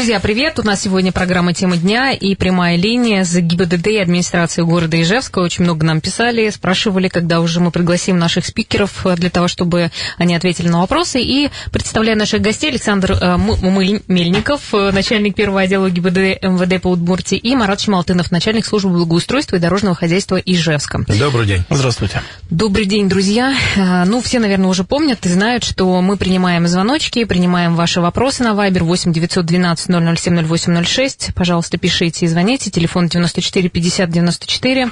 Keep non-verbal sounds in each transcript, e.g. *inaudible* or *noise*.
Друзья, привет! У нас сегодня программа «Тема дня» и прямая линия с ГИБДД и администрацией города Ижевска. Очень много нам писали, спрашивали, когда уже мы пригласим наших спикеров для того, чтобы они ответили на вопросы. И представляю наших гостей Александр э, Мельников, э, начальник первого отдела ГИБДД МВД по Удмуртии, и Марат Чемалтынов, начальник службы благоустройства и дорожного хозяйства Ижевска. Добрый день. Здравствуйте. Добрый день, друзья. Э, ну, все, наверное, уже помнят и знают, что мы принимаем звоночки, принимаем ваши вопросы на Вайбер 8 912 007 0806. Пожалуйста, пишите и звоните. Телефон 94 50 94.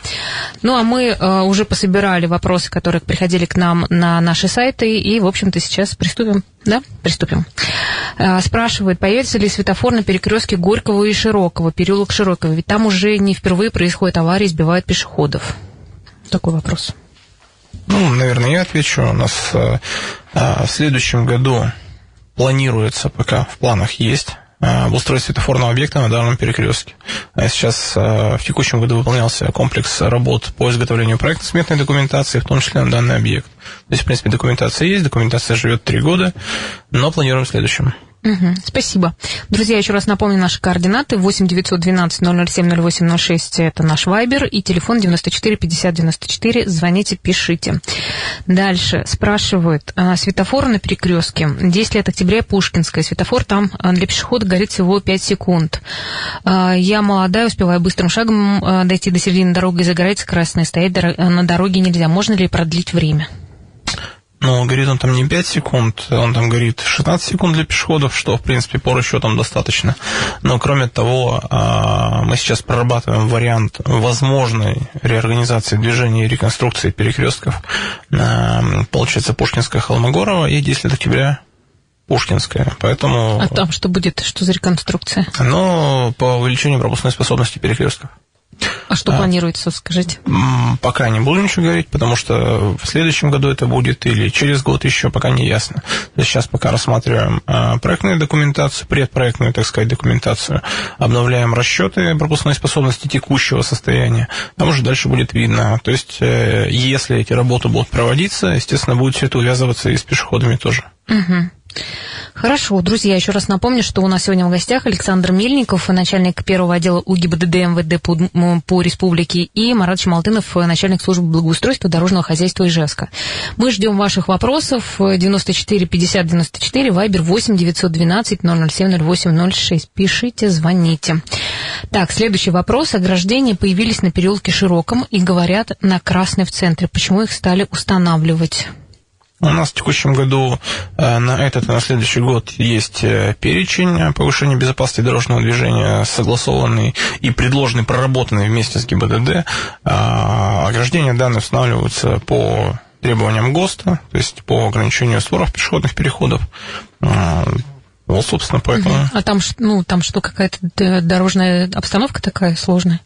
Ну, а мы э, уже пособирали вопросы, которые приходили к нам на наши сайты. И, в общем-то, сейчас приступим. Да? Приступим. Э, спрашивают, появится ли светофор на перекрестке Горького и Широкого, переулок Широкого? Ведь там уже не впервые происходит аварии, сбивают пешеходов. Такой вопрос. Ну, наверное, я отвечу. У нас э, э, в следующем году планируется, пока в планах есть, Э, обустройство светофорного объекта на данном перекрестке. А сейчас э, в текущем году выполнялся комплекс работ по изготовлению проектно-сметной документации, в том числе на данный объект. То есть, в принципе, документация есть, документация живет три года, но планируем в следующем. Угу, спасибо. Друзья, еще раз напомню наши координаты. 8 912 007 0806 это наш вайбер и телефон 94 50 94. Звоните, пишите. Дальше спрашивают. А, светофор на перекрестке. 10 лет октября Пушкинская. Светофор там а, для пешехода горит всего 5 секунд. А, я молодая, успеваю быстрым шагом дойти до середины дороги, загорается красная, стоять на дороге нельзя. Можно ли продлить время? Но горит он там не 5 секунд, он там горит 16 секунд для пешеходов, что, в принципе, по расчетам достаточно. Но, кроме того, а, мы сейчас прорабатываем вариант возможной реорганизации движения и реконструкции перекрестков. Получается, Пушкинская, Холмогорова и 10 октября Пушкинская, поэтому... А там что будет? Что за реконструкция? Ну, по увеличению пропускной способности перекрестков. А что а, планируется, скажите? Пока не буду ничего говорить, потому что в следующем году это будет или через год еще пока не ясно. Сейчас пока рассматриваем а, проектную документацию, предпроектную, так сказать, документацию, обновляем расчеты пропускной способности текущего состояния, там уже дальше будет видно. То есть, э, если эти работы будут проводиться, естественно, будет все это увязываться и с пешеходами тоже. Угу. Хорошо, друзья, еще раз напомню, что у нас сегодня в гостях Александр Мельников, начальник первого отдела УГИБДД МВД по, по республике, и Марат Чемалтынов, начальник службы благоустройства дорожного хозяйства Ижевска. Мы ждем ваших вопросов 94 50 94, вайбер 8 912 007 08 06. Пишите, звоните. Так, следующий вопрос. Ограждения появились на переулке Широком и говорят на Красной в центре. Почему их стали устанавливать? У нас в текущем году э, на этот и на следующий год есть э, перечень повышения безопасности дорожного движения, согласованный и предложенный, проработанный вместе с ГИБДД. А, ограждения данные устанавливаются по требованиям ГОСТа, то есть по ограничению створов пешеходных переходов. А, вот, собственно, поэтому... А там, ну, там что, какая-то дорожная обстановка такая сложная?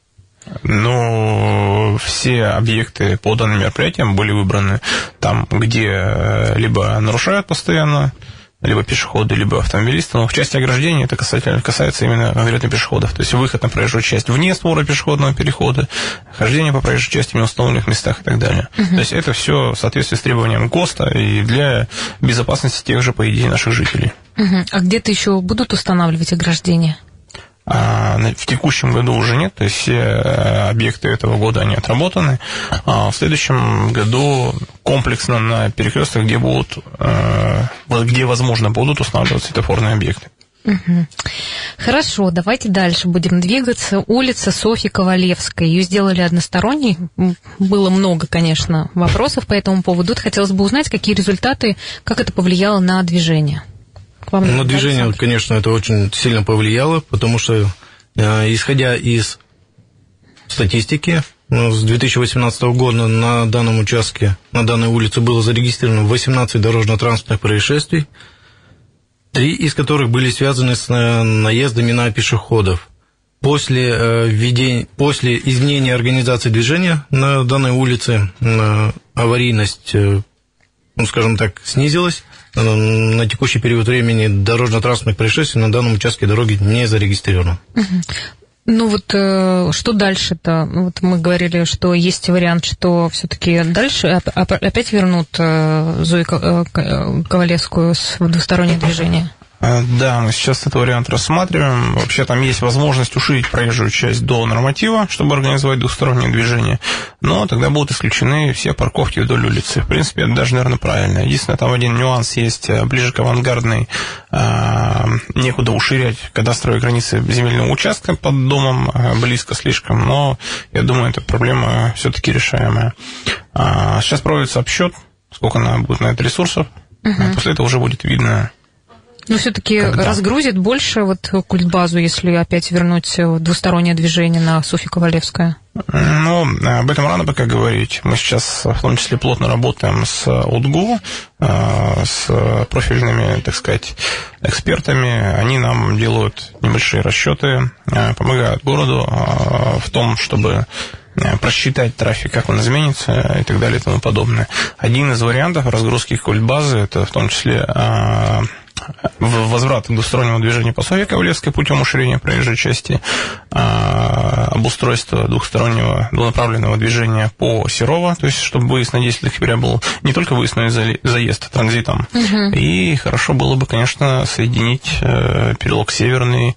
Ну, все объекты по данным мероприятиям были выбраны там, где э, либо нарушают постоянно, либо пешеходы, либо автомобилисты. Но в части ограждения это касается, касается именно конкретно пешеходов. То есть выход на проезжую часть вне створа пешеходного перехода, хождение по проезжей части в неустановленных местах и так далее. Угу. То есть это все в соответствии с требованием ГОСТа и для безопасности тех же, по идее, наших жителей. Угу. А где-то еще будут устанавливать ограждения? А, в текущем году уже нет, то есть все э, объекты этого года они отработаны. А в следующем году комплексно на перекрестках, где будут, э, где возможно будут устанавливаться светофорные объекты. Хорошо, давайте дальше будем двигаться. Улица Софьи Ковалевской. Ее сделали односторонней. Было много, конечно, вопросов по этому поводу. Хотелось бы узнать, какие результаты, как это повлияло на движение вам? На движение, Александр? конечно, это очень сильно повлияло, потому что, э, исходя из статистики, ну, с 2018 года на данном участке, на данной улице было зарегистрировано 18 дорожно-транспортных происшествий, три из которых были связаны с э, наездами на пешеходов. После, э, введения, после изменения организации движения на данной улице аварийность, ну, скажем так, снизилась, на текущий период времени дорожно-транспортных происшествий на данном участке дороги не зарегистрировано. Ну вот э, что дальше-то? Ну, вот мы говорили, что есть вариант, что все-таки дальше опять вернут э, Зою э, Ковалевскую в двустороннее движение. Э, да, мы сейчас этот вариант рассматриваем. Вообще там есть возможность уширить проезжую часть до норматива, чтобы организовать двухстороннее движение, но тогда будут исключены все парковки вдоль улицы. В принципе, это даже, наверное, правильно. Единственное, там один нюанс есть э, ближе к авангардной, э, некуда уширять кадастровые границы земельного участка под домом близко слишком, но я думаю, эта проблема все-таки решаемая. А, сейчас проводится обсчет, сколько надо будет на это ресурсов, угу. после этого уже будет видно, но все-таки разгрузит больше вот культбазу, если опять вернуть двустороннее движение на Софья Ковалевская? Ну, об этом рано пока говорить. Мы сейчас в том числе плотно работаем с УДГУ, э, с профильными, так сказать, экспертами. Они нам делают небольшие расчеты, э, помогают городу э, в том, чтобы просчитать трафик, как он изменится и так далее и тому подобное. Один из вариантов разгрузки культбазы, это в том числе возврат двустороннего движения по Софье Ковалевской путем уширения проезжей части, а, обустройство двухстороннего двунаправленного движения по Серова, то есть чтобы выезд на 10 октября был не только выезд, но и заезд транзитом. Угу. И хорошо было бы, конечно, соединить э, перелог Северный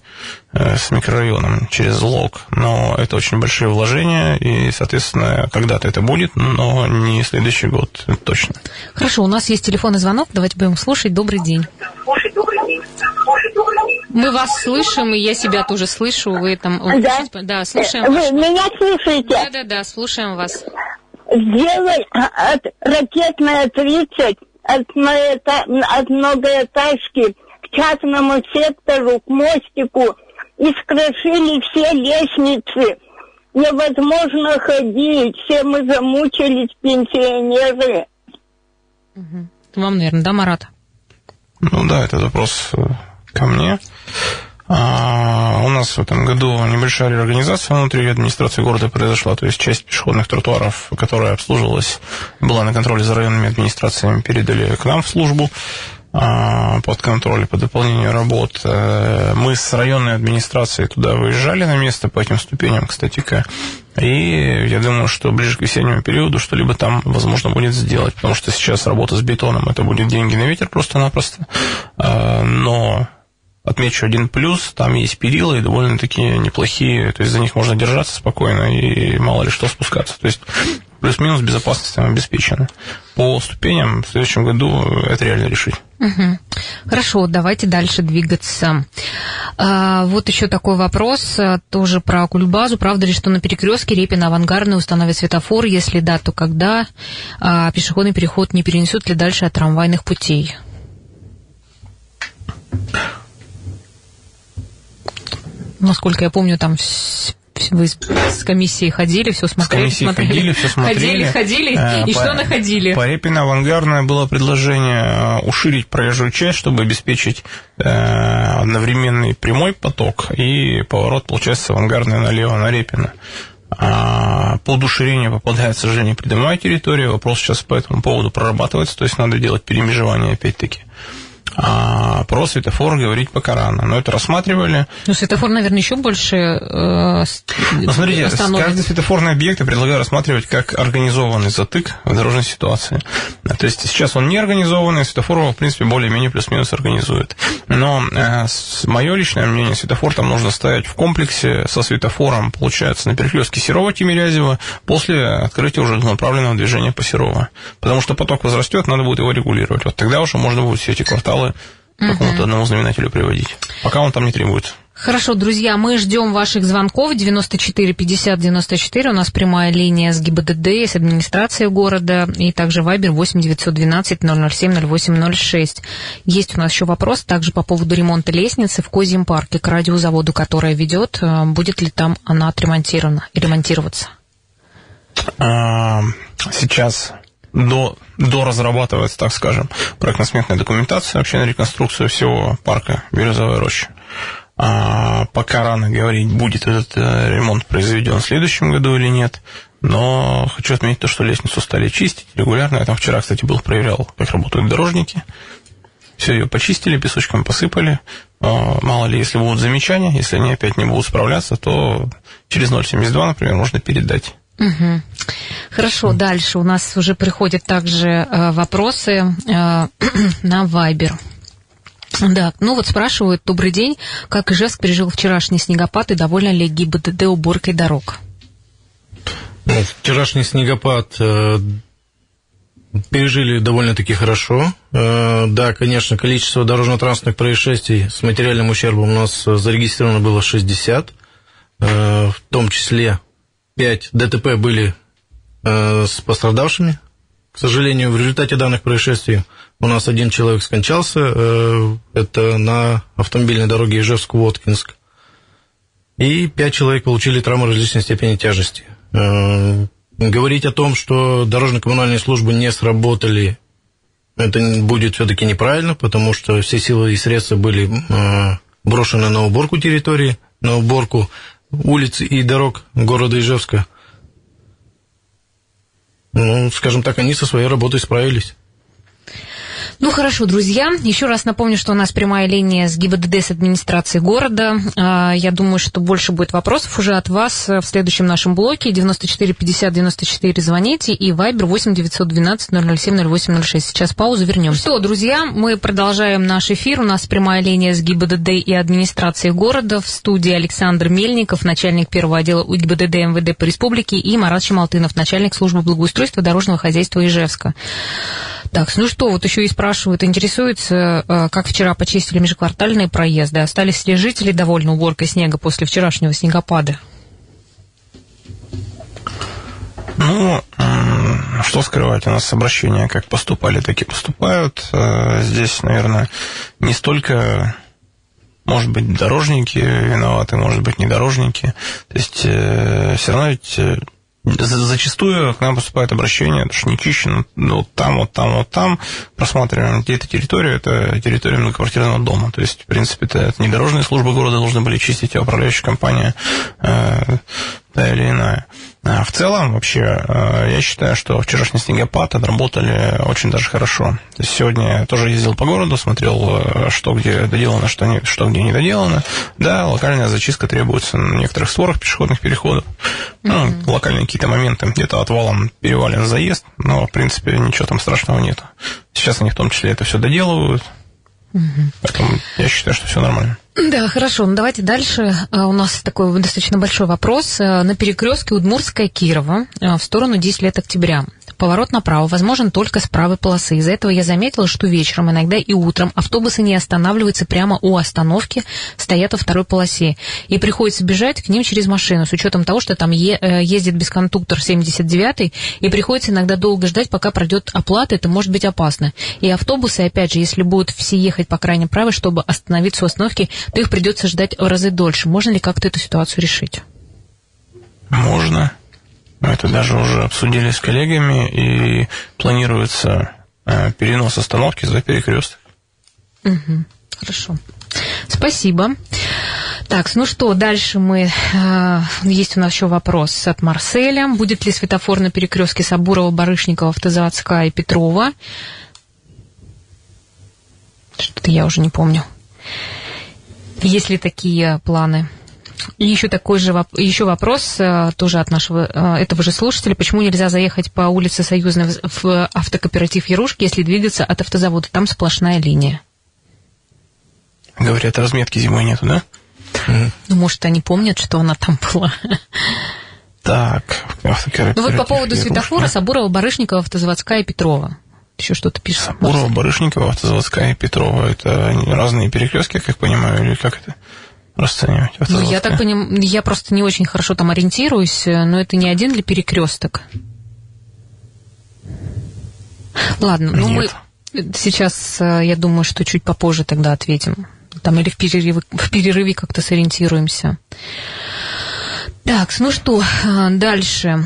с микрорайоном через лог, но это очень большие вложения, и, соответственно, когда-то это будет, но не следующий год точно. Хорошо, у нас есть телефонный звонок, давайте будем слушать. Добрый день. Мы вас слышим, и я себя тоже слышу. Вы там... Да, да слушаем. Вы меня слышите? Да, да, да, слушаем вас. Сделай от ракетная 30 от, от многоэтажки к частному сектору, к мостику искрошили все лестницы. Невозможно ходить, все мы замучились, пенсионеры. Угу. Вам, наверное, да, Марат? Ну да, это вопрос э, ко мне. А, у нас в этом году небольшая реорганизация внутри администрации города произошла, то есть часть пешеходных тротуаров, которая обслуживалась, была на контроле за районными администрациями, передали к нам в службу. А, под контроль, по дополнению работ. Э, мы с районной администрацией туда выезжали на место по этим ступеням, кстати-ка. И я думаю, что ближе к весеннему периоду что-либо там возможно будет сделать, потому что сейчас работа с бетоном, это будет деньги на ветер просто-напросто. А, но отмечу один плюс, там есть перила и довольно-таки неплохие, то есть за них можно держаться спокойно и мало ли что спускаться. То есть плюс-минус безопасность там обеспечена. По ступеням в следующем году это реально решить. Угу. Хорошо, давайте дальше двигаться. А, вот еще такой вопрос, а, тоже про Кульбазу. Правда ли, что на перекрестке Репина авангардный установят светофор? Если да, то когда? А, пешеходный переход не перенесут ли дальше от трамвайных путей? Насколько я помню, там вы с комиссией ходили, все смотрели, с смотрели. ходили, все смотрели. Ходили, *laughs* ходили, э, и по, что находили? По Репина авангардное было предложение э, уширить проезжую часть, чтобы обеспечить э, одновременный прямой поток и поворот, получается, авангардное налево на Репина. А под уширение попадает, к сожалению, придомовая территория. Вопрос сейчас по этому поводу прорабатывается, то есть надо делать перемежевание опять-таки. А про светофор говорить пока рано. Но это рассматривали. Ну, светофор, наверное, еще больше э, ну, смотрите, остановит. каждый светофорный объект я предлагаю рассматривать как организованный затык в дорожной ситуации. То есть сейчас он не организованный, светофор его, в принципе, более-менее плюс-минус организует. Но э, мое личное мнение, светофор там нужно ставить в комплексе со светофором, получается, на перекрестке Серова-Тимирязева после открытия уже направленного движения по Серова. Потому что поток возрастет, надо будет его регулировать. Вот тогда уже можно будет все эти кварталы материалы к какому-то одному знаменателю приводить. Пока он там не требуется. Хорошо, друзья, мы ждем ваших звонков 94 50 94. У нас прямая линия с ГИБДД, с администрацией города, и также Вайбер 8 912 007 0806. Есть у нас еще вопрос также по поводу ремонта лестницы в Козьем парке к радиозаводу, которая ведет. Э, будет ли там она отремонтирована и ремонтироваться? А, сейчас до, до разрабатывается, так скажем, проектно-сметная документация вообще на реконструкцию всего парка Березовая роща. А пока рано говорить, будет этот э, ремонт произведен в следующем году или нет. Но хочу отметить то, что лестницу стали чистить регулярно. Я там вчера, кстати, был, проверял, как работают дорожники. все ее почистили, песочком посыпали. А, мало ли, если будут замечания, если они опять не будут справляться, то через 0,72, например, можно передать. Угу. Хорошо, дальше у нас уже приходят также э, вопросы э, *clears throat* на Viber. Да, ну вот спрашивают, добрый день, как Ижевск пережил вчерашний снегопад и довольна ли ГИБДД уборкой дорог? Ну, вчерашний снегопад э, пережили довольно-таки хорошо. Э, да, конечно, количество дорожно-транспортных происшествий с материальным ущербом у нас зарегистрировано было 60, э, в том числе 5 ДТП были э, с пострадавшими. К сожалению, в результате данных происшествий у нас один человек скончался. Э, это на автомобильной дороге Ижевск-Воткинск. И пять человек получили травмы различной степени тяжести. Э, говорить о том, что дорожно-коммунальные службы не сработали, это будет все-таки неправильно, потому что все силы и средства были брошены на уборку территории, на уборку улиц и дорог города Ижевска. Ну, скажем так, они со своей работой справились. Ну хорошо, друзья, еще раз напомню, что у нас прямая линия с ГИБДД с администрации города. А, я думаю, что больше будет вопросов уже от вас в следующем нашем блоке. 94 50 94 звоните и Вайбер 8 912 007 0806. Сейчас паузу, вернемся. Что, друзья, мы продолжаем наш эфир. У нас прямая линия с ГИБДД и администрации города. В студии Александр Мельников, начальник первого отдела УГИБДД МВД по республике, и Марат Чемалтынов, начальник службы благоустройства дорожного хозяйства Ижевска. Так, ну что, вот еще и спрашивают, интересуется, э, как вчера почистили межквартальные проезды, остались ли жители довольны уборкой снега после вчерашнего снегопада? Ну, что скрывать, у нас обращения как поступали, так и поступают. Э, здесь, наверное, не столько может быть, дорожники виноваты, может быть, не дорожники. То есть, э, все равно ведь Зачастую к нам поступает обращение, что не чищено ну, вот там, вот там, вот там. Просматриваем, где эта территория, это территория многоквартирного дома. То есть, в принципе, это, это не дорожные службы города должны были чистить, а управляющая компания э, та или иная. А в целом, вообще, э, я считаю, что вчерашний снегопад отработали очень даже хорошо. То есть сегодня я тоже ездил по городу, смотрел, э, что где доделано, что, не, что где не доделано. Да, локальная зачистка требуется на некоторых створах пешеходных переходов. Ну, mm-hmm. локальные какие-то моменты, где-то отвалом перевален заезд, но, в принципе, ничего там страшного нет. Сейчас они в том числе это все доделывают. Mm-hmm. Поэтому я считаю, что все нормально. Да, хорошо. Ну, давайте дальше. А, у нас такой достаточно большой вопрос. А, на перекрестке Удмуртская-Кирова а, в сторону 10 лет октября поворот направо возможен только с правой полосы. Из-за этого я заметила, что вечером, иногда и утром, автобусы не останавливаются прямо у остановки, стоят во второй полосе. И приходится бежать к ним через машину, с учетом того, что там е- э, ездит бесконтуктор 79 и приходится иногда долго ждать, пока пройдет оплата, это может быть опасно. И автобусы, опять же, если будут все ехать по крайней правой, чтобы остановиться у остановки, то их придется ждать в разы дольше. Можно ли как-то эту ситуацию решить? Можно. Мы это даже уже обсудили с коллегами, и планируется э, перенос остановки за перекресток. Угу, хорошо. Спасибо. Так, ну что, дальше мы... Э, есть у нас еще вопрос от Марселя. Будет ли светофор на перекрестке Сабурова, Барышникова, Автозаводская и Петрова? Что-то я уже не помню. Есть ли такие планы? И еще такой же еще вопрос э, тоже от нашего э, этого же слушателя. Почему нельзя заехать по улице Союзной в автокооператив Ярушки, если двигаться от автозавода? Там сплошная линия. Говорят, разметки зимой нету, да? Ну, может, они помнят, что она там была. Так, Ну вот по поводу светофора Сабурова, Барышникова, Автозаводская и Петрова. Еще что-то пишет. Сабурова, Барышникова, Автозаводская Петрова. Это разные перекрестки, как понимаю, или как это? расценивать? Ну, я так понимаю, я просто не очень хорошо там ориентируюсь, но это не один ли перекресток? Ладно, ну мы сейчас, э, я думаю, что чуть попозже тогда ответим. Там или в перерыве, в перерыве как-то сориентируемся. Так, ну что, э, дальше.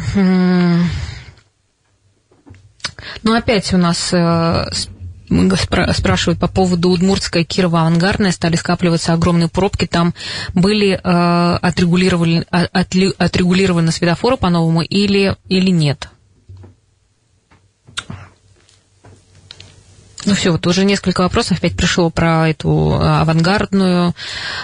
Ну, опять у нас э, спрашивают по поводу Удмуртской, Кирова, Авангардная, стали скапливаться огромные пробки, там были э, отрегулированы, от, отрегулированы светофоры по-новому или, или нет? Ну все, вот уже несколько вопросов опять пришло про эту а, авангардную,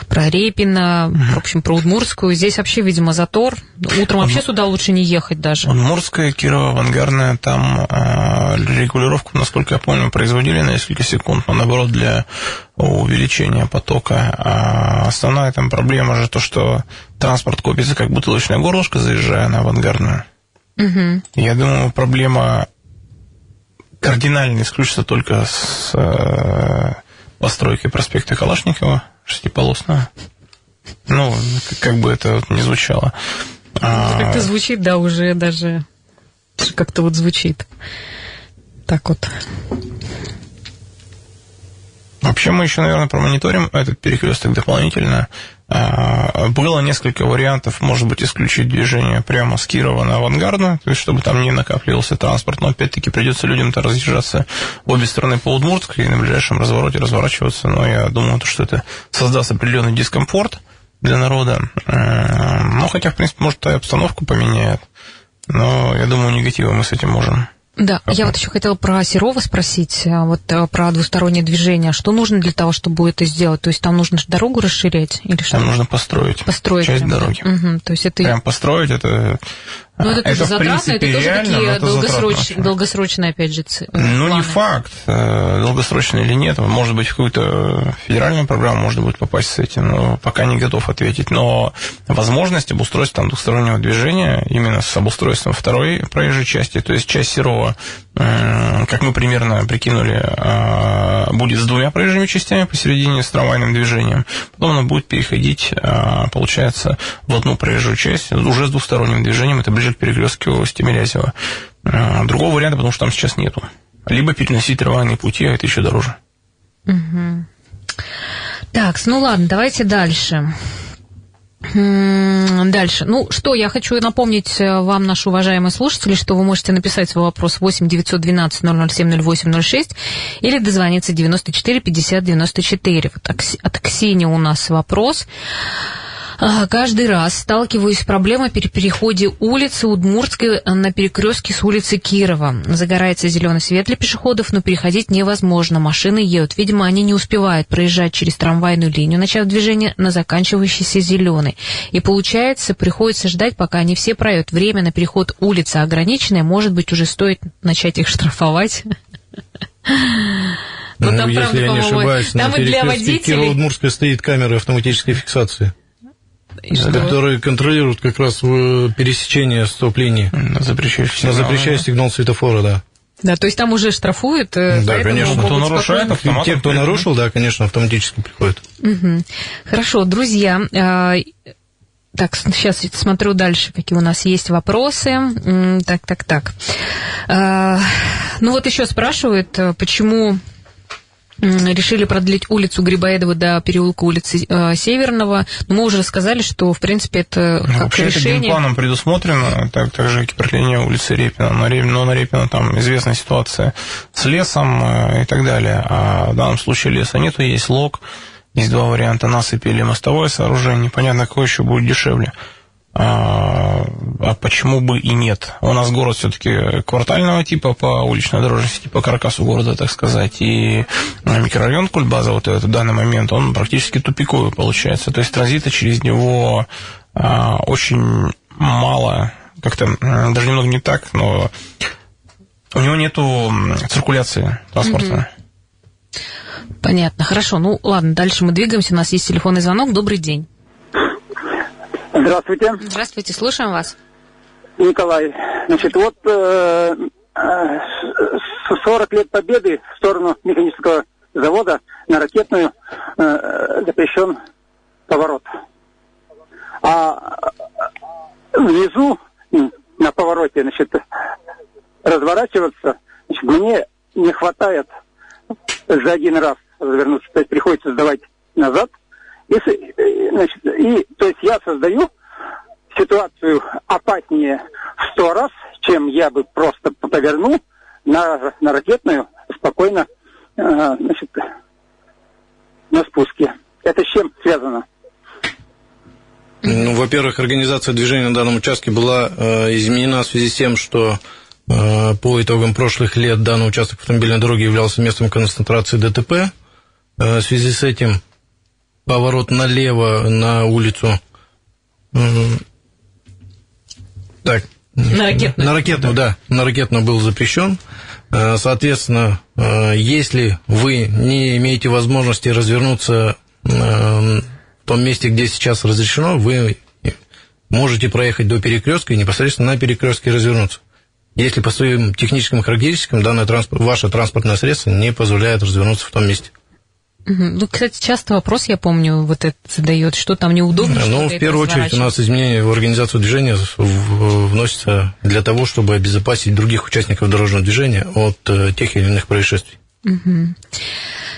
про Репина, в общем, про Удмурскую. Здесь вообще, видимо, затор. Утром вообще сюда лучше не ехать даже. Удмурская, Кирова, авангардная, там э, регулировку, насколько я помню, производили на несколько секунд, но наоборот для увеличения потока. А основная там проблема же то, что транспорт копится как бутылочная горлышко, заезжая на авангардную. Угу. Я думаю, проблема кардинально исключится только с э, постройкой проспекта Калашникова, шестиполосного. Ну, как бы это вот не звучало. А... Как-то звучит, да, уже даже как-то вот звучит. Так вот. Вообще мы еще, наверное, промониторим этот перекресток дополнительно. А, было несколько вариантов, может быть, исключить движение прямо с Кирова на авангардную, то есть чтобы там не накапливался транспорт, но опять-таки придется людям-то разъезжаться в обе стороны по Удмуртской и на ближайшем развороте разворачиваться, но я думаю, что это создаст определенный дискомфорт для народа. Ну, хотя, в принципе, может, и обстановку поменяет, но я думаю, негатива мы с этим можем да, Ага. я вот еще хотела про Серова спросить, а, вот э, про двустороннее движение. Что нужно для того, чтобы это сделать? То есть там нужно дорогу расширять или что? Там нужно построить. Построить. Часть прям, дороги. Угу, то есть это... Прям построить, это ну, это, это тоже затратно, это тоже такие долгосрочные, долгосрочные, опять же, ц... Ну, планы. не факт, э, долгосрочные или нет. Может быть, в какую-то федеральную программу можно будет попасть с этим, но пока не готов ответить. Но возможность обустройства там двухстороннего движения именно с обустройством второй проезжей части, то есть часть Серова, как мы примерно прикинули, э, будет с двумя проезжими частями посередине с трамвайным движением. Потом она будет переходить, э, получается, в одну проезжую часть уже с двухсторонним движением. Это ближе к перекрестку с Тимирязева. А, другого варианта, потому что там сейчас нету. Либо переносить трамвайные пути, а это еще дороже. Угу. Так, ну ладно, давайте дальше. Дальше. Ну что, я хочу напомнить э, вам, наши уважаемые слушатели, что вы можете написать свой вопрос 8 912 007 08 06 или дозвониться 94 50 94. Вот от Ксении у нас вопрос. Каждый раз сталкиваюсь с проблемой при переходе улицы Удмуртской на перекрестке с улицы Кирова. Загорается зеленый свет для пешеходов, но переходить невозможно. Машины едут. Видимо, они не успевают проезжать через трамвайную линию, начав движение на заканчивающийся зеленый. И получается, приходится ждать, пока они все проедут. Время на переход улицы ограниченное. Может быть, уже стоит начать их штрафовать. Ну, там, если правда, я не ошибаюсь, на перекрестке Кирова-Удмуртской стоит камера автоматической фиксации. Которые контролируют как раз пересечение стоп-линии. На запрещающий сигнал. На запрещающий сигнал светофора, да. Да, то есть там уже штрафуют. Э, да, конечно. Кто нарушает, Те, кто нарушил, да, конечно, автоматически приходят. Угу. Хорошо, друзья. Э, так, сейчас смотрю дальше, какие у нас есть вопросы. Так, так, так. Э, ну вот еще спрашивают, почему решили продлить улицу Грибоедова до переулка улицы э, Северного. Но мы уже рассказали, что, в принципе, это ну, как Вообще решение... это генпланом предусмотрено, так, так же, как и продление улицы Репина. Но, но на Репина там известная ситуация с лесом э, и так далее. А в данном случае леса нету, есть лог. Есть два варианта насыпи или мостовое сооружение. Непонятно, какое еще будет дешевле. А, а почему бы и нет? У нас город все-таки квартального типа по уличной дорожности, по каркасу города, так сказать, и микрорайон Кульбаза, вот этот в данный момент, он практически тупиковый получается. То есть транзита через него а, очень мало, как-то даже немного не так, но у него нету циркуляции транспортной. Понятно, хорошо. Ну ладно, дальше мы двигаемся. У нас есть телефонный звонок. Добрый день. Здравствуйте. Здравствуйте, слушаем вас. Николай, значит, вот э, э, 40 лет победы в сторону механического завода на ракетную э, запрещен поворот. А внизу на повороте, значит, разворачиваться, значит, мне не хватает за один раз развернуться. То есть приходится сдавать назад – если, э, значит, и, то есть я создаю ситуацию опаснее в сто раз, чем я бы просто повернул на, на ракетную спокойно э, значит, на спуске. Это с чем связано? Ну, во-первых, организация движения на данном участке была э, изменена в связи с тем, что по итогам прошлых лет данный участок автомобильной дороги являлся местом концентрации ДТП. В связи с этим поворот налево на улицу так, на ракетную. На ракетную, да. На ракетную был запрещен. Соответственно, если вы не имеете возможности развернуться в том месте, где сейчас разрешено, вы можете проехать до перекрестка и непосредственно на перекрестке развернуться. Если по своим техническим характеристикам данное транспорт, ваше транспортное средство не позволяет развернуться в том месте. Ну, кстати, часто вопрос, я помню, вот это задает, что там неудобно. Ну, в первую очередь у нас изменения в организацию движения вносятся для того, чтобы обезопасить других участников дорожного движения от э, тех или иных происшествий. Угу.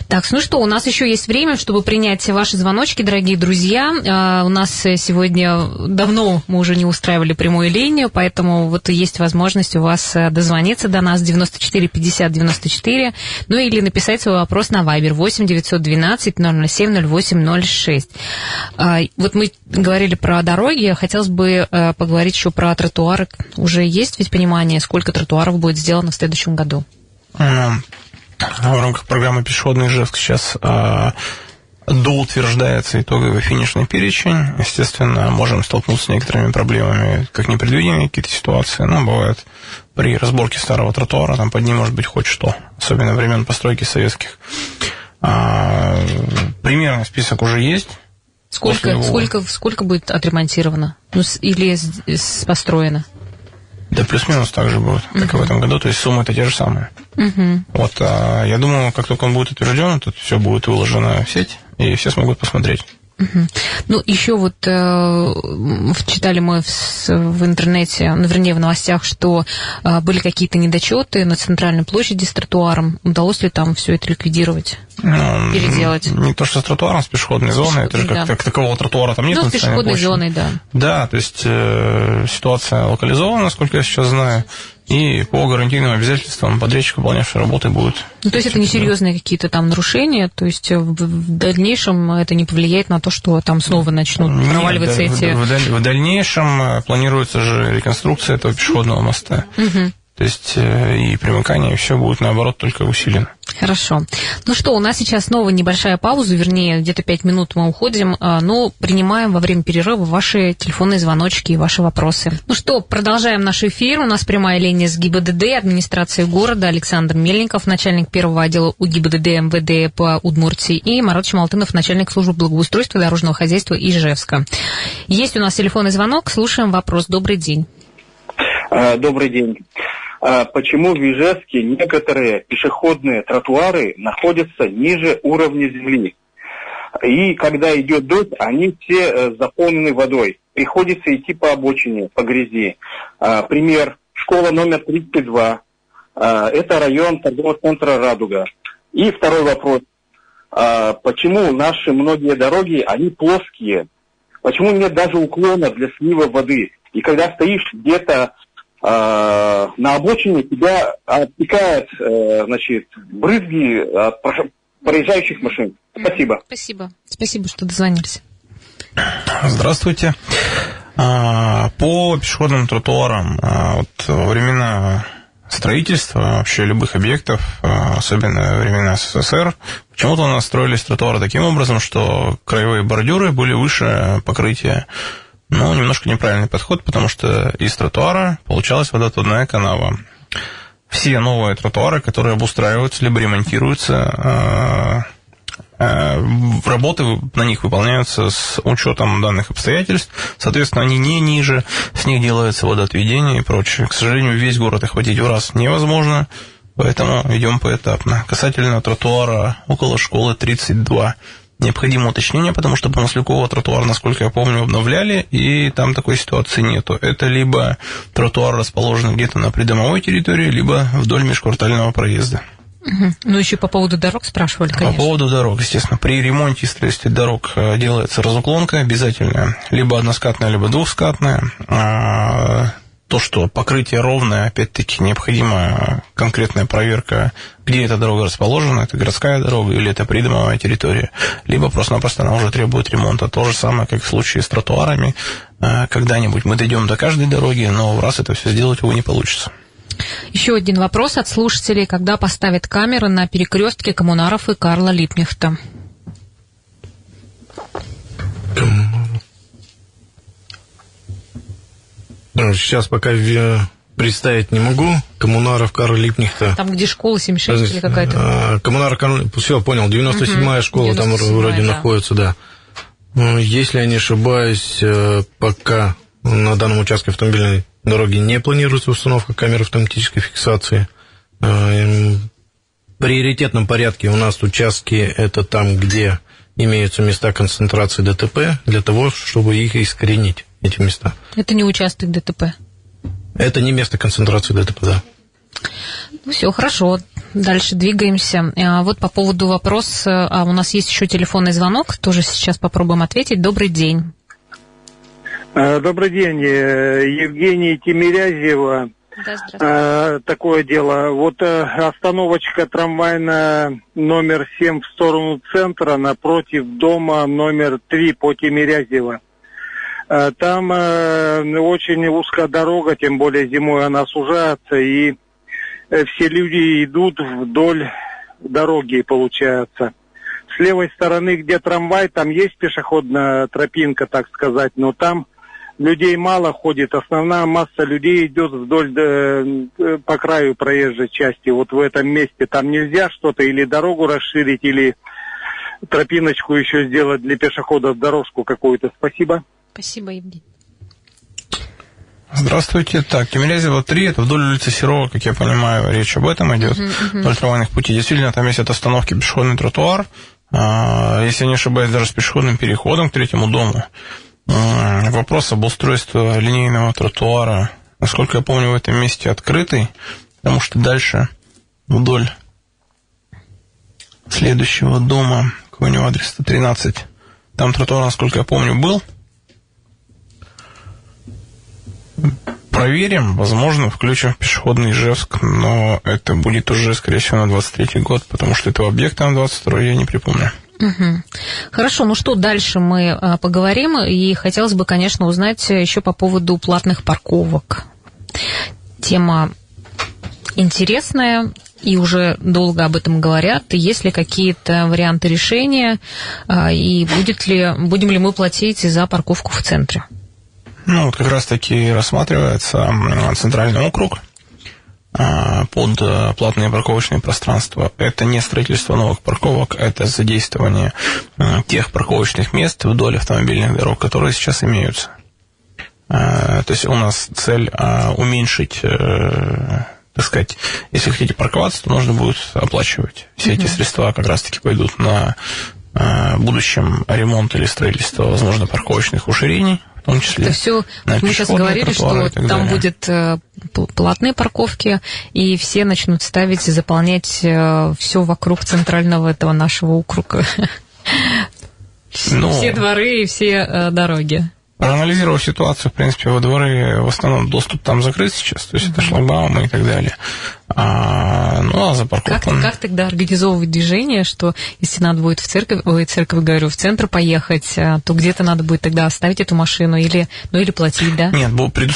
Так, ну что, у нас еще есть время, чтобы принять ваши звоночки, дорогие друзья. А, у нас сегодня давно мы уже не устраивали прямую линию, поэтому вот есть возможность у вас э, дозвониться до нас 94 50 94, ну или написать свой вопрос на Viber 8 912 007 08 06. Вот мы говорили про дороги, хотелось бы э, поговорить еще про тротуары. Уже есть ведь понимание, сколько тротуаров будет сделано в следующем году? В рамках программы «Пешеходный Ижевск» сейчас э, доутверждается итоговый финишный перечень. Естественно, можем столкнуться с некоторыми проблемами, как непредвиденные какие-то ситуации. Но бывает при разборке старого тротуара, там под ним может быть хоть что, особенно времен постройки советских. А, примерный список уже есть. Сколько, сколько, сколько будет отремонтировано? Ну, или с, с, построено? Да плюс-минус так же будет, как uh-huh. и в этом году, то есть суммы-то те же самые. Uh-huh. Вот, а, я думаю, как только он будет утвержден, тут все будет выложено в сеть, и все смогут посмотреть. Угу. Ну, еще вот э, читали мы в, в интернете, ну, вернее, в новостях, что э, были какие-то недочеты на центральной площади с тротуаром. Удалось ли там все это ликвидировать? Ну, переделать? Не то, что с тротуаром, с пешеходной зоной. Это же как, да. как такового тротуара там нет. Ну, с пешеходной зоной, да. Да, то есть э, ситуация локализована, насколько я сейчас знаю. И по гарантийным обязательствам подрядчик, выполнявший работы, будет... Ну, то есть это не серьезные какие-то там нарушения, то есть в дальнейшем это не повлияет на то, что там снова начнут Нет, проваливаться да, эти... В, в, в дальнейшем э, планируется же реконструкция этого пешеходного моста. Угу. То есть э, и примыкание, и все будет, наоборот, только усилено. Хорошо. Ну что, у нас сейчас снова небольшая пауза, вернее, где-то пять минут мы уходим, а, но принимаем во время перерыва ваши телефонные звоночки и ваши вопросы. Ну что, продолжаем наш эфир. У нас прямая линия с ГИБДД, администрации города, Александр Мельников, начальник первого отдела УГИБДД МВД по Удмуртии, и Марат Чемалтынов, начальник службы благоустройства дорожного хозяйства Ижевска. Есть у нас телефонный звонок, слушаем вопрос. Добрый день. А, добрый день. А, почему в Ижевске некоторые пешеходные тротуары находятся ниже уровня земли. И когда идет дождь, они все э, заполнены водой. Приходится идти по обочине, по грязи. А, пример. Школа номер 32. А, это район торгового центра «Радуга». И второй вопрос. Почему наши многие дороги, они плоские? Почему нет даже уклона для слива воды? И когда стоишь где-то на обочине тебя отпекают, э, значит, брызги от проезжающих машин. Спасибо. Спасибо. Спасибо, что дозвонились. Здравствуйте. А, по пешеходным тротуарам, а, вот во времена строительства вообще любых объектов, а, особенно во времена СССР, почему-то у нас строились тротуары таким образом, что краевые бордюры были выше покрытия но немножко неправильный подход, потому что из тротуара получалась водотодная канава. Все новые тротуары, которые обустраиваются либо ремонтируются, э, э, работы на них выполняются с учетом данных обстоятельств, соответственно, они не ниже, с них делается водоотведение и прочее. К сожалению, весь город охватить в раз невозможно, поэтому идем поэтапно. Касательно тротуара около школы 32 необходимо уточнение, потому что по Маслякова тротуар, насколько я помню, обновляли, и там такой ситуации нету. Это либо тротуар расположен где-то на придомовой территории, либо вдоль межквартального проезда. Угу. Ну, еще по поводу дорог спрашивали, конечно. По поводу дорог, естественно. При ремонте и строительстве дорог э, делается разуклонка обязательно. Либо односкатная, либо двухскатная. А, то, что покрытие ровное, опять-таки, необходима конкретная проверка, где эта дорога расположена, это городская дорога или это придомовая территория, либо просто-напросто она уже требует ремонта. То же самое, как в случае с тротуарами. Э, когда-нибудь мы дойдем до каждой дороги, но в раз это все сделать, увы, не получится. Еще один вопрос от слушателей. Когда поставят камеры на перекрестке Коммунаров и Карла Липнихта? Ну, Сейчас пока представить не могу. Коммунаров, Карл Липнихта. Там, где школа 76 или какая-то? А, Коммунаров, Карл- все, понял, 97-я Мгм, школа там 97-я, вроде да. находится, да. Ну, Если я не ошибаюсь, э, пока на данном участке автомобильной дороги не планируется установка камер автоматической фиксации. Э, В приоритетном порядке у нас участки это там, где имеются места концентрации ДТП, для того, чтобы их искоренить, эти места. Это не участок ДТП. Это не место концентрации ДТП, да. Ну все, хорошо. Дальше двигаемся. А, Вот по поводу вопроса, а у нас есть еще телефонный звонок, тоже сейчас попробуем ответить. Добрый день. Э, Добрый день, э, Евгений Тимирязева. Да, здравствуйте. Такое дело. Вот э, остановочка трамвайная номер 7 в сторону центра напротив дома номер 3 по Тимирязева. Э, Там э, очень узкая дорога, тем более зимой она сужается, и э, все люди идут вдоль дороги, получается. С левой стороны, где трамвай, там есть пешеходная тропинка, так сказать, но там людей мало ходит. Основная масса людей идет вдоль э, по краю проезжей части. Вот в этом месте там нельзя что-то или дорогу расширить, или тропиночку еще сделать для пешеходов, дорожку какую-то. Спасибо. Спасибо, Евгений. Здравствуйте. Так, Тимирязева 3, это вдоль улицы Серова, как я понимаю, речь об этом идет. Вдоль трамвайных путей. Действительно, там есть от остановки пешеходный тротуар. А, Если я не ошибаюсь, даже с пешеходным переходом к третьему дому. Вопрос об устройстве линейного тротуара, насколько я помню, в этом месте открытый, потому что дальше вдоль следующего дома, какой у него адрес 113, там тротуар, насколько я помню, был. Проверим, возможно, включим в пешеходный Ижевск, но это будет уже, скорее всего, на 23 год, потому что этого объекта на 22 я не припомню. Мгм. Хорошо, ну что, дальше мы а, поговорим, и хотелось бы, конечно, узнать еще по поводу платных парковок. Тема интересная, и уже долго об этом говорят. Есть ли какие-то варианты решения, а, и будет ли, будем ли мы платить за парковку в центре? Ну, вот как раз-таки рассматривается центральный округ а, под э, платные парковочные пространства. Это не строительство новых парковок, это задействование э, тех парковочных мест вдоль автомобильных дорог, которые сейчас имеются. А, То есть у нас цель а, уменьшить, э, так сказать, если хотите парковаться, то нужно будет оплачивать. Все эти средства как раз-таки пойдут на будущем ремонт или строительство, возможно, парковочных уширений, том числе. Это все, на мы сейчас говорили, что там далее. будет э, пл- платные парковки, и все начнут ставить и заполнять все вокруг центрального этого нашего округа. Ну, Все дворы и все э, дороги. Проанализировав ситуацию, в принципе, во дворы в основном доступ там закрыт сейчас, то есть это шлагбаумы и так далее. А, ну, а за Как, парковку... как тогда организовывать движение, что если надо будет в церковь, ой, церковь, говорю, в центр поехать, а, то где-то надо будет тогда оставить эту машину или, ну, или платить, да? Нет,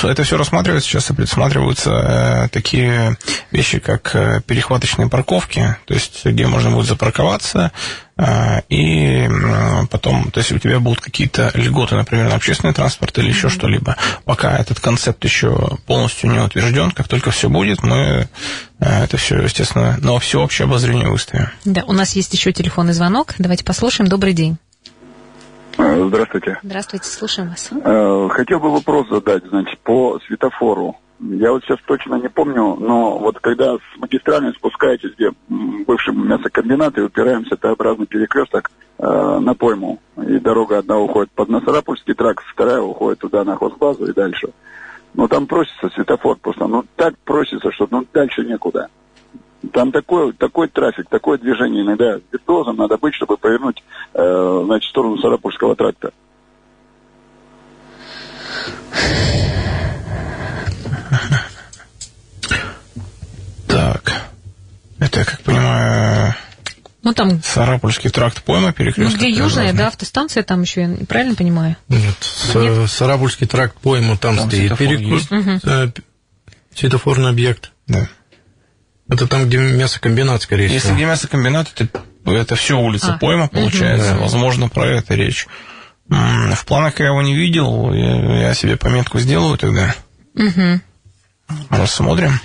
это все рассматривается сейчас, и предусматриваются э, такие вещи, как э, перехваточные парковки, то есть где можно будет запарковаться, э, и потом, то есть у тебя будут какие-то льготы, например, на общественный транспорт или еще что-либо. Пока этот концепт еще полностью не утвержден, как только все будет, мы это все, естественно, на всеобщее обозрение выставим. Да, у нас есть еще телефонный звонок. Давайте послушаем. Добрый день. Э, Здравствуйте. Здравствуйте, слушаем вас. Э, Хотел бы вопрос задать, значит, по светофору. Я вот сейчас точно не помню, но вот когда с магистральной спускаетесь, где бывший мясокомбинат, и упираемся Т-образный перекресток э, на пойму, и дорога одна уходит под Носарапульский тракт, вторая уходит туда на хозбазу и дальше. Ну, там просится светофор просто, ну, так просится, что ну, дальше некуда. Там такой, такой трафик, такое движение иногда виртуозом надо быть, чтобы повернуть, э, значит, в сторону Сарапульского тракта. Так, это, я как понимаю, Ну, там, Сарапульский тракт пойма ну, перекресток. где южная, да, автостанция там еще, я правильно понимаю? Нет, С- Сарапульский тракт пойму, там, Там стоит перекресток. э, Светофорный объект. Да. Это там, где мясокомбинат, скорее Если всего. где мясокомбинат, это, это все улица А, Пойма, получается. Да. Возможно, про это речь. В планах я его не видел. Я, я себе пометку сделаю тогда. Мгм. Рассмотрим.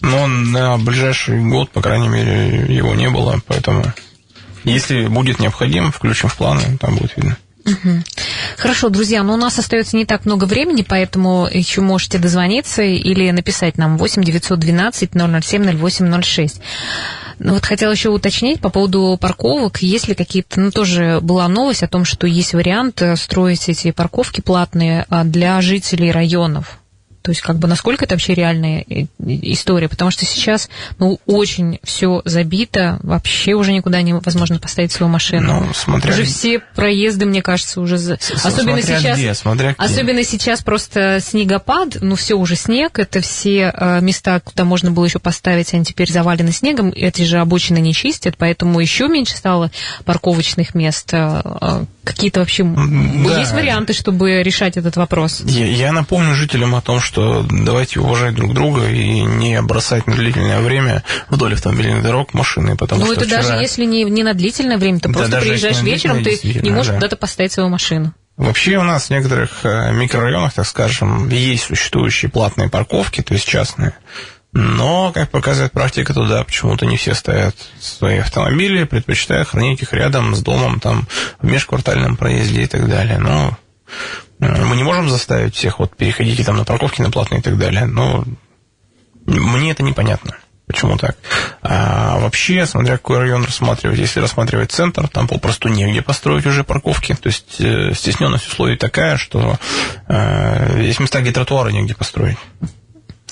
Но на ближайший год, по крайней мере, его не было, поэтому если будет необходим, включим в планы, там будет видно. Хорошо, друзья, но у нас остается не так много времени, поэтому еще можете дозвониться или написать нам 8 912 007 0806. Ну, вот хотела еще уточнить по поводу парковок. Есть ли какие-то, ну, тоже была новость о том, что есть вариант э, строить эти парковки платные а, для жителей районов. То есть, как бы, насколько это вообще реальная э, история? Потому что сейчас, ну, очень все забито, вообще уже никуда невозможно поставить свою машину. Ну, смотря- Уже все проезды, мне кажется, уже... за- Особенно смотря сейчас... где, смотря где. Особенно сейчас просто снегопад, ну все уже снег, это все э, места, куда можно было еще поставить, они теперь завалены снегом, эти же обочины не чистят, поэтому еще меньше стало парковочных мест. Какие-то вообще да. есть варианты, чтобы решать этот вопрос? Я, я напомню жителям о том, что давайте уважать друг друга и не бросать на длительное время вдоль автомобильных дорог машины, потому Ну что это вчера... даже если не, не на длительное время, ты Да, просто приезжаешь вечером, ты не можешь да. куда-то поставить свою машину. Вообще у нас в некоторых э, микрорайонах, так скажем, есть существующие платные парковки, то есть частные. Но, как показывает практика, туда почему-то не все ставят свои автомобили, предпочитая хранить их рядом с домом, там, в межквартальном проезде и так далее. Но э, мы не можем заставить всех вот переходить там на парковки на платные и так далее. Но мне это непонятно. Почему так? А вообще, смотря какой район рассматривать, если рассматривать центр, там попросту негде построить уже парковки. То есть э, стесненность условий такая, что э, есть места, где тротуары негде построить.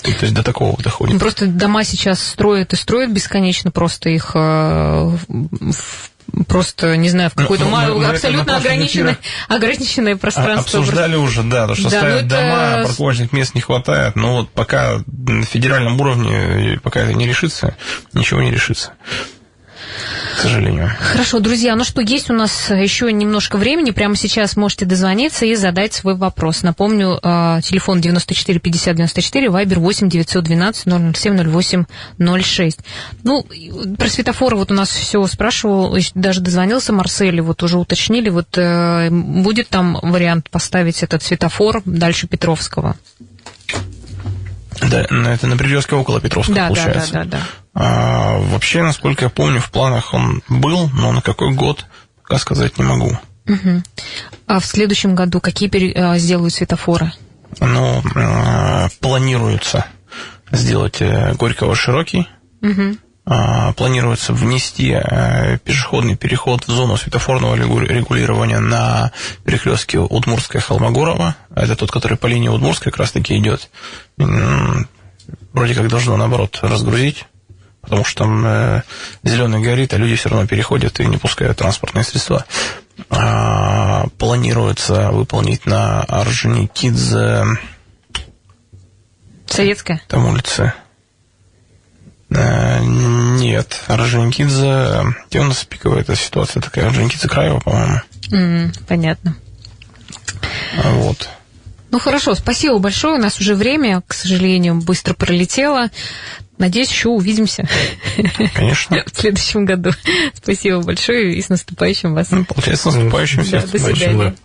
То есть до такого доходит. Просто дома сейчас строят и строят бесконечно, просто их э, просто, не знаю, в какое-то Ну, мы- мы это абсолютно прошлом ограниченное, ограниченное пространство. Обсуждали уже, да, то, что Да, ставят ну это дома, с- парковочных мест не хватает. Но вот пока на федеральном уровне, пока это не решится, ничего не решится. К сожалению. Хорошо, друзья, ну что, есть у нас еще немножко времени. Прямо сейчас можете дозвониться и задать свой вопрос. Напомню, э, телефон 94 50 94, вайбер 8 912 007 08 06. Ну, про светофоры вот у нас все спрашивал, даже дозвонился Марсель, вот уже уточнили, вот э, будет там вариант поставить этот светофор дальше Петровского? Да, это на Придерзке около Петровска, Да, да, получается. да, да, да. А, вообще, насколько я помню, в планах он был, но на какой год, пока сказать не могу. Мгм. А в следующем году какие пере- э, сделают светофоры? Но э, планируется сделать э, Горького широкий. А, планируется внести э, пешеходный переход в зону светофорного регу- регулирования на перекрестке Удмурская Холмогорова. Это тот, который по линии Удмурской как раз таки идет. Вроде как должно, наоборот, разгрузить, потому что там зеленый горит, а люди все равно переходят и не пускают транспортные средства. А, Планируется выполнить на Орджоникидзе, Советская? там улицы. Э, Нет, Орджоникидзе, где у нас пиковая эта ситуация такая? Орджоникидзе Краева, по-моему. М, понятно. Вот. Ну хорошо, спасибо большое. У нас уже время, к сожалению, быстро пролетело. Надеюсь, еще увидимся Конечно. *laughs* в следующем году. Спасибо большое и с наступающим вас. Получается, с наступающим Да, всех. до свидания.